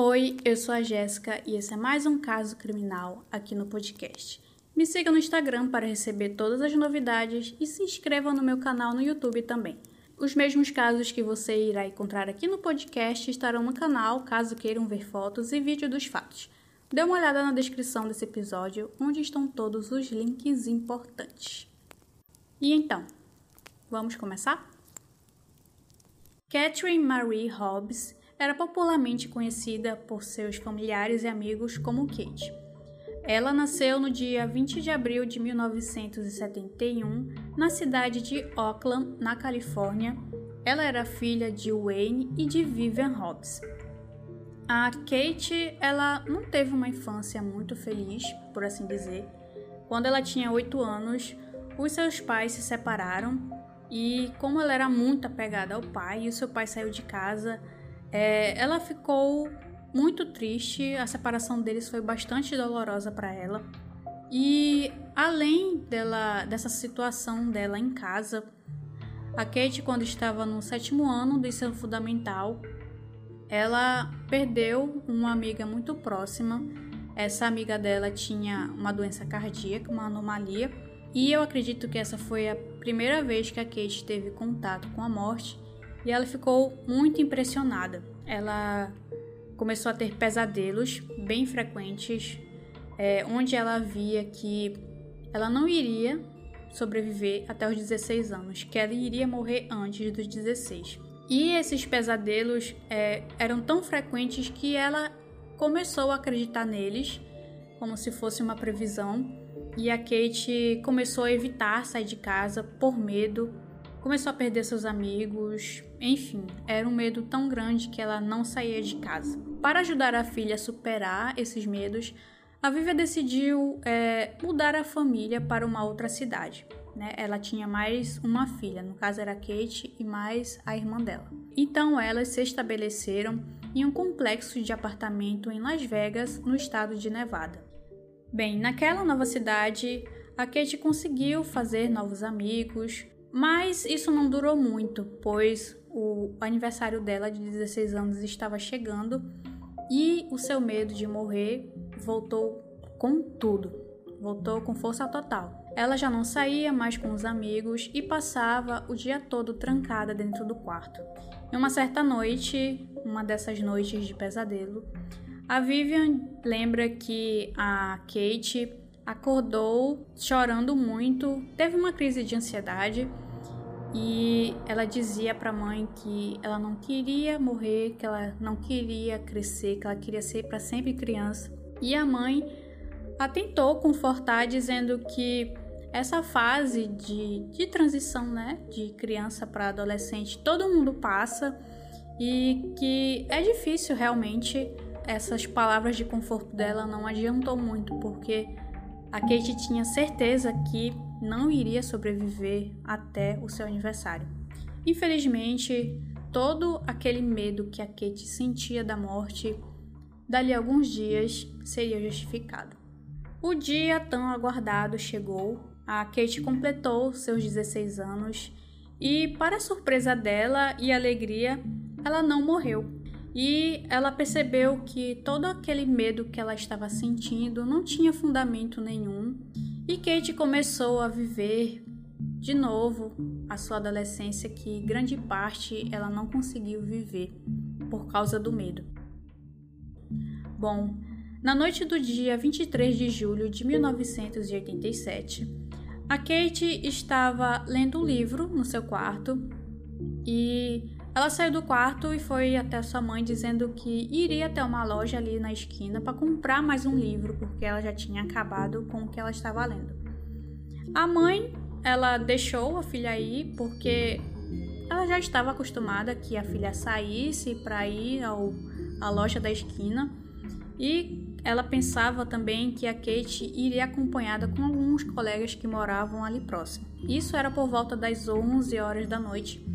Oi, eu sou a Jéssica e esse é mais um caso criminal aqui no podcast. Me siga no Instagram para receber todas as novidades e se inscreva no meu canal no YouTube também. Os mesmos casos que você irá encontrar aqui no podcast estarão no canal caso queiram ver fotos e vídeo dos fatos. Dê uma olhada na descrição desse episódio, onde estão todos os links importantes. E então, vamos começar? Catherine Marie Hobbs era popularmente conhecida por seus familiares e amigos como Kate. Ela nasceu no dia 20 de abril de 1971 na cidade de Oakland, na Califórnia. Ela era filha de Wayne e de Vivian Hobbs. A Kate, ela não teve uma infância muito feliz, por assim dizer. Quando ela tinha 8 anos, os seus pais se separaram e como ela era muito apegada ao pai e o seu pai saiu de casa, é, ela ficou muito triste, a separação deles foi bastante dolorosa para ela. E além dela, dessa situação dela em casa, a Kate, quando estava no sétimo ano do ensino fundamental, ela perdeu uma amiga muito próxima. Essa amiga dela tinha uma doença cardíaca, uma anomalia, e eu acredito que essa foi a primeira vez que a Kate teve contato com a morte e ela ficou muito impressionada. Ela começou a ter pesadelos bem frequentes, é, onde ela via que ela não iria sobreviver até os 16 anos, que ela iria morrer antes dos 16. E esses pesadelos é, eram tão frequentes que ela começou a acreditar neles, como se fosse uma previsão, e a Kate começou a evitar sair de casa por medo Começou a perder seus amigos, enfim, era um medo tão grande que ela não saía de casa. Para ajudar a filha a superar esses medos, a Vivian decidiu é, mudar a família para uma outra cidade. Né? Ela tinha mais uma filha, no caso era Kate e mais a irmã dela. Então elas se estabeleceram em um complexo de apartamento em Las Vegas, no estado de Nevada. Bem, naquela nova cidade, a Kate conseguiu fazer novos amigos, mas isso não durou muito, pois o aniversário dela de 16 anos estava chegando e o seu medo de morrer voltou com tudo, voltou com força total. Ela já não saía mais com os amigos e passava o dia todo trancada dentro do quarto. Em uma certa noite, uma dessas noites de pesadelo, a Vivian lembra que a Kate acordou chorando muito, teve uma crise de ansiedade e ela dizia para a mãe que ela não queria morrer, que ela não queria crescer, que ela queria ser para sempre criança. E a mãe a tentou confortar dizendo que essa fase de, de transição, né, de criança para adolescente, todo mundo passa e que é difícil realmente essas palavras de conforto dela não adiantou muito porque a Kate tinha certeza que não iria sobreviver até o seu aniversário. Infelizmente, todo aquele medo que a Kate sentia da morte, dali a alguns dias, seria justificado. O dia tão aguardado chegou, a Kate completou seus 16 anos e, para surpresa dela e alegria, ela não morreu. E ela percebeu que todo aquele medo que ela estava sentindo não tinha fundamento nenhum, e Kate começou a viver de novo a sua adolescência que grande parte ela não conseguiu viver por causa do medo. Bom, na noite do dia 23 de julho de 1987, a Kate estava lendo um livro no seu quarto e ela saiu do quarto e foi até sua mãe dizendo que iria até uma loja ali na esquina para comprar mais um livro, porque ela já tinha acabado com o que ela estava lendo. A mãe, ela deixou a filha ir porque ela já estava acostumada que a filha saísse para ir ao, à loja da esquina e ela pensava também que a Kate iria acompanhada com alguns colegas que moravam ali próximo. Isso era por volta das 11 horas da noite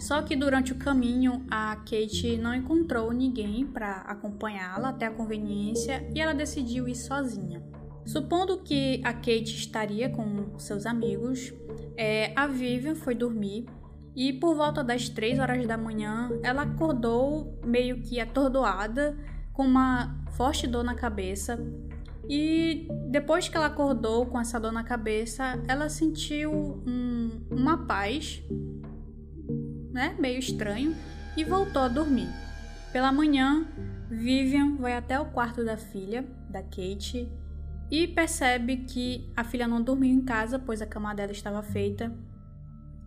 só que durante o caminho, a Kate não encontrou ninguém para acompanhá-la até a conveniência e ela decidiu ir sozinha. Supondo que a Kate estaria com seus amigos, é, a Vivian foi dormir e por volta das 3 horas da manhã ela acordou meio que atordoada, com uma forte dor na cabeça. E depois que ela acordou com essa dor na cabeça, ela sentiu um, uma paz, né, meio estranho, e voltou a dormir. Pela manhã, Vivian vai até o quarto da filha, da Kate, e percebe que a filha não dormiu em casa, pois a cama dela estava feita.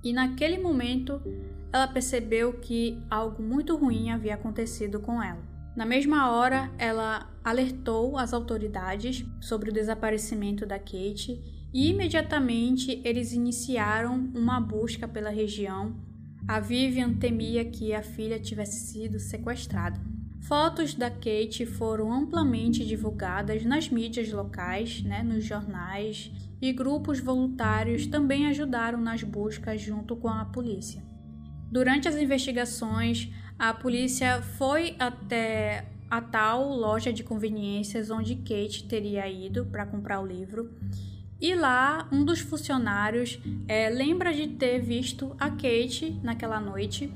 E naquele momento, ela percebeu que algo muito ruim havia acontecido com ela. Na mesma hora, ela alertou as autoridades sobre o desaparecimento da Kate e imediatamente eles iniciaram uma busca pela região. A Vivian temia que a filha tivesse sido sequestrada. Fotos da Kate foram amplamente divulgadas nas mídias locais, né, nos jornais, e grupos voluntários também ajudaram nas buscas junto com a polícia. Durante as investigações, a polícia foi até a tal loja de conveniências onde Kate teria ido para comprar o livro. E lá, um dos funcionários é, lembra de ter visto a Kate naquela noite,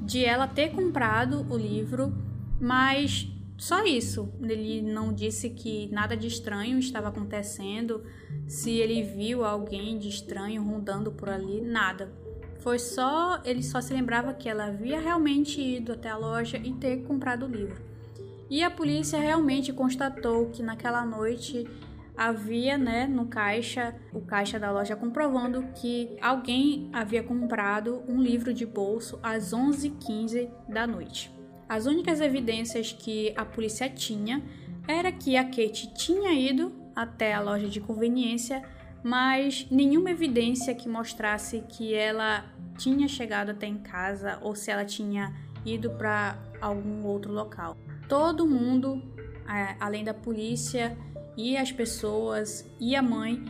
de ela ter comprado o livro mas só isso. Ele não disse que nada de estranho estava acontecendo, se ele viu alguém de estranho rondando por ali, nada. Foi só, ele só se lembrava que ela havia realmente ido até a loja e ter comprado o livro. E a polícia realmente constatou que naquela noite havia, né, no caixa, o caixa da loja comprovando que alguém havia comprado um livro de bolso às 11h15 da noite. As únicas evidências que a polícia tinha era que a Kate tinha ido até a loja de conveniência, mas nenhuma evidência que mostrasse que ela tinha chegado até em casa ou se ela tinha ido para algum outro local. Todo mundo, é, além da polícia e as pessoas e a mãe,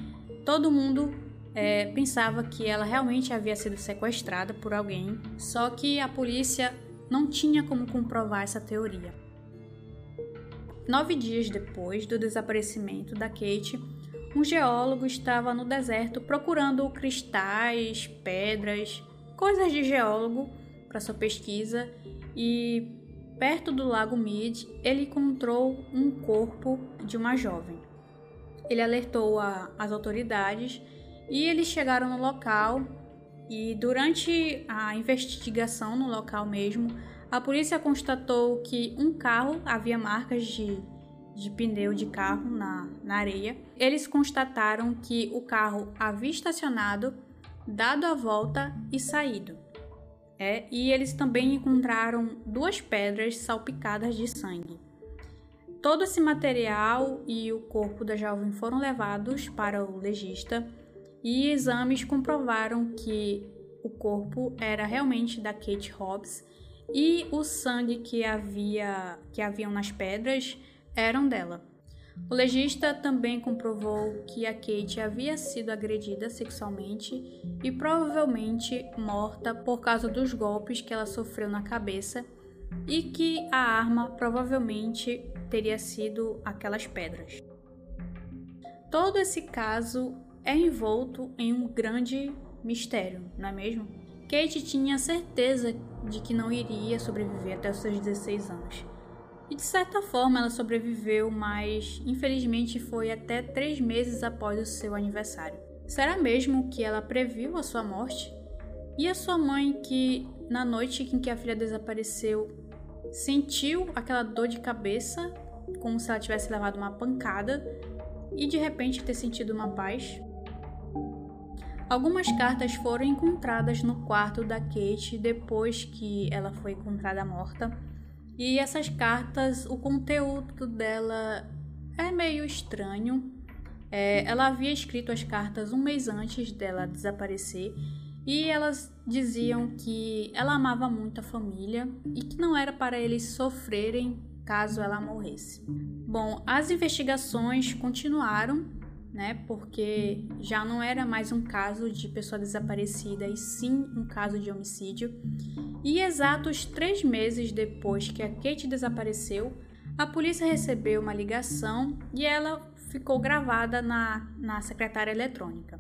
todo mundo é, pensava que ela realmente havia sido sequestrada por alguém, só que a polícia não tinha como comprovar essa teoria. Nove dias depois do desaparecimento da Kate, um geólogo estava no deserto procurando cristais, pedras, coisas de geólogo para sua pesquisa e perto do lago Mead ele encontrou um corpo de uma jovem. Ele alertou a, as autoridades e eles chegaram no local e durante a investigação no local mesmo, a polícia constatou que um carro havia marcas de, de pneu de carro na, na areia. Eles constataram que o carro havia estacionado, dado a volta e saído. É, e eles também encontraram duas pedras salpicadas de sangue. Todo esse material e o corpo da jovem foram levados para o legista e exames comprovaram que o corpo era realmente da Kate Hobbs e o sangue que havia que haviam nas pedras eram dela. O legista também comprovou que a Kate havia sido agredida sexualmente e provavelmente morta por causa dos golpes que ela sofreu na cabeça e que a arma provavelmente teria sido aquelas pedras. Todo esse caso é envolto em um grande mistério, não é mesmo? Kate tinha certeza de que não iria sobreviver até os seus 16 anos. E de certa forma ela sobreviveu, mas infelizmente foi até três meses após o seu aniversário. Será mesmo que ela previu a sua morte? E a sua mãe, que na noite em que a filha desapareceu, sentiu aquela dor de cabeça, como se ela tivesse levado uma pancada, e de repente ter sentido uma paz? Algumas cartas foram encontradas no quarto da Kate depois que ela foi encontrada morta. E essas cartas, o conteúdo dela é meio estranho. É, ela havia escrito as cartas um mês antes dela desaparecer e elas diziam que ela amava muito a família e que não era para eles sofrerem caso ela morresse. Bom, as investigações continuaram né? Porque já não era mais um caso de pessoa desaparecida, e sim um caso de homicídio. E exatos três meses depois que a Kate desapareceu, a polícia recebeu uma ligação e ela ficou gravada na, na secretária eletrônica.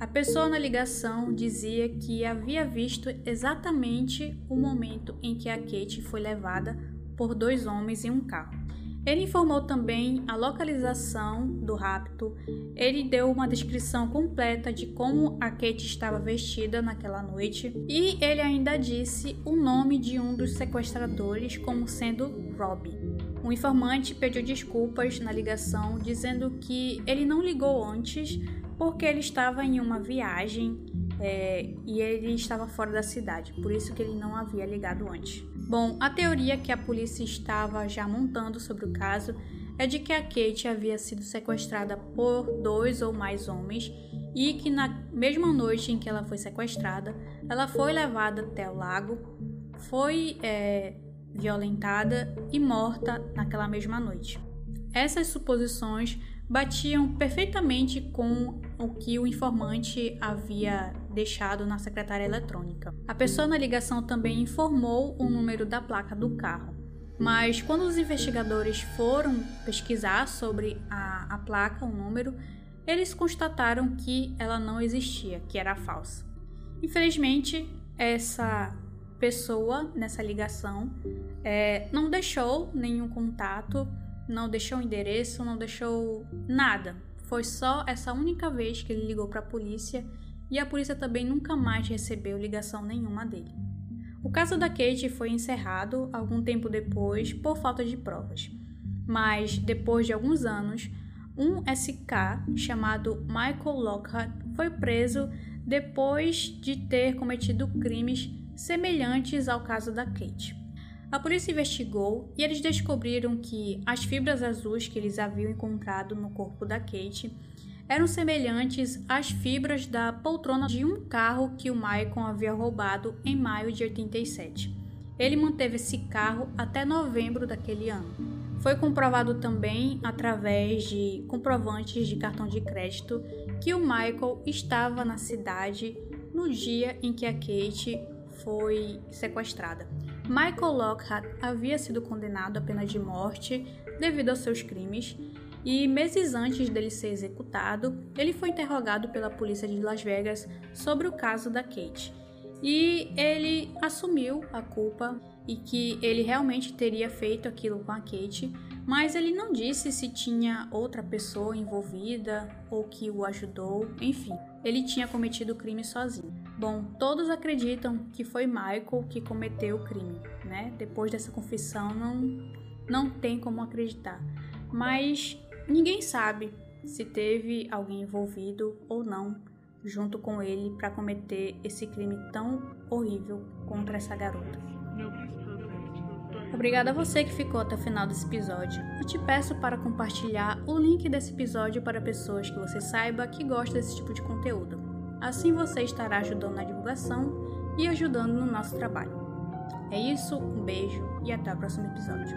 A pessoa na ligação dizia que havia visto exatamente o momento em que a Kate foi levada por dois homens em um carro. Ele informou também a localização do rapto. Ele deu uma descrição completa de como a Kate estava vestida naquela noite e ele ainda disse o nome de um dos sequestradores como sendo Robbie. O informante pediu desculpas na ligação, dizendo que ele não ligou antes porque ele estava em uma viagem é, e ele estava fora da cidade, por isso que ele não havia ligado antes. Bom, a teoria que a polícia estava já montando sobre o caso é de que a Kate havia sido sequestrada por dois ou mais homens e que na mesma noite em que ela foi sequestrada, ela foi levada até o lago, foi é, violentada e morta naquela mesma noite. Essas suposições batiam perfeitamente com o que o informante havia deixado na secretária eletrônica. A pessoa na ligação também informou o número da placa do carro. Mas quando os investigadores foram pesquisar sobre a, a placa, o número, eles constataram que ela não existia, que era falsa. Infelizmente, essa pessoa nessa ligação é, não deixou nenhum contato não deixou endereço, não deixou nada. Foi só essa única vez que ele ligou para a polícia e a polícia também nunca mais recebeu ligação nenhuma dele. O caso da Kate foi encerrado algum tempo depois por falta de provas, mas depois de alguns anos, um SK chamado Michael Lockhart foi preso depois de ter cometido crimes semelhantes ao caso da Kate. A polícia investigou e eles descobriram que as fibras azuis que eles haviam encontrado no corpo da Kate eram semelhantes às fibras da poltrona de um carro que o Maicon havia roubado em maio de 87. Ele manteve esse carro até novembro daquele ano. Foi comprovado também, através de comprovantes de cartão de crédito, que o Michael estava na cidade no dia em que a Kate foi sequestrada. Michael Lockhart havia sido condenado à pena de morte devido aos seus crimes e meses antes dele ser executado, ele foi interrogado pela polícia de Las Vegas sobre o caso da Kate. E ele assumiu a culpa e que ele realmente teria feito aquilo com a Kate, mas ele não disse se tinha outra pessoa envolvida ou que o ajudou, enfim, ele tinha cometido o crime sozinho. Bom, todos acreditam que foi Michael que cometeu o crime, né? Depois dessa confissão, não, não tem como acreditar. Mas ninguém sabe se teve alguém envolvido ou não junto com ele para cometer esse crime tão horrível contra essa garota. Obrigada a você que ficou até o final desse episódio. Eu te peço para compartilhar o link desse episódio para pessoas que você saiba que gostam desse tipo de conteúdo. Assim você estará ajudando na divulgação e ajudando no nosso trabalho. É isso, um beijo e até o próximo episódio.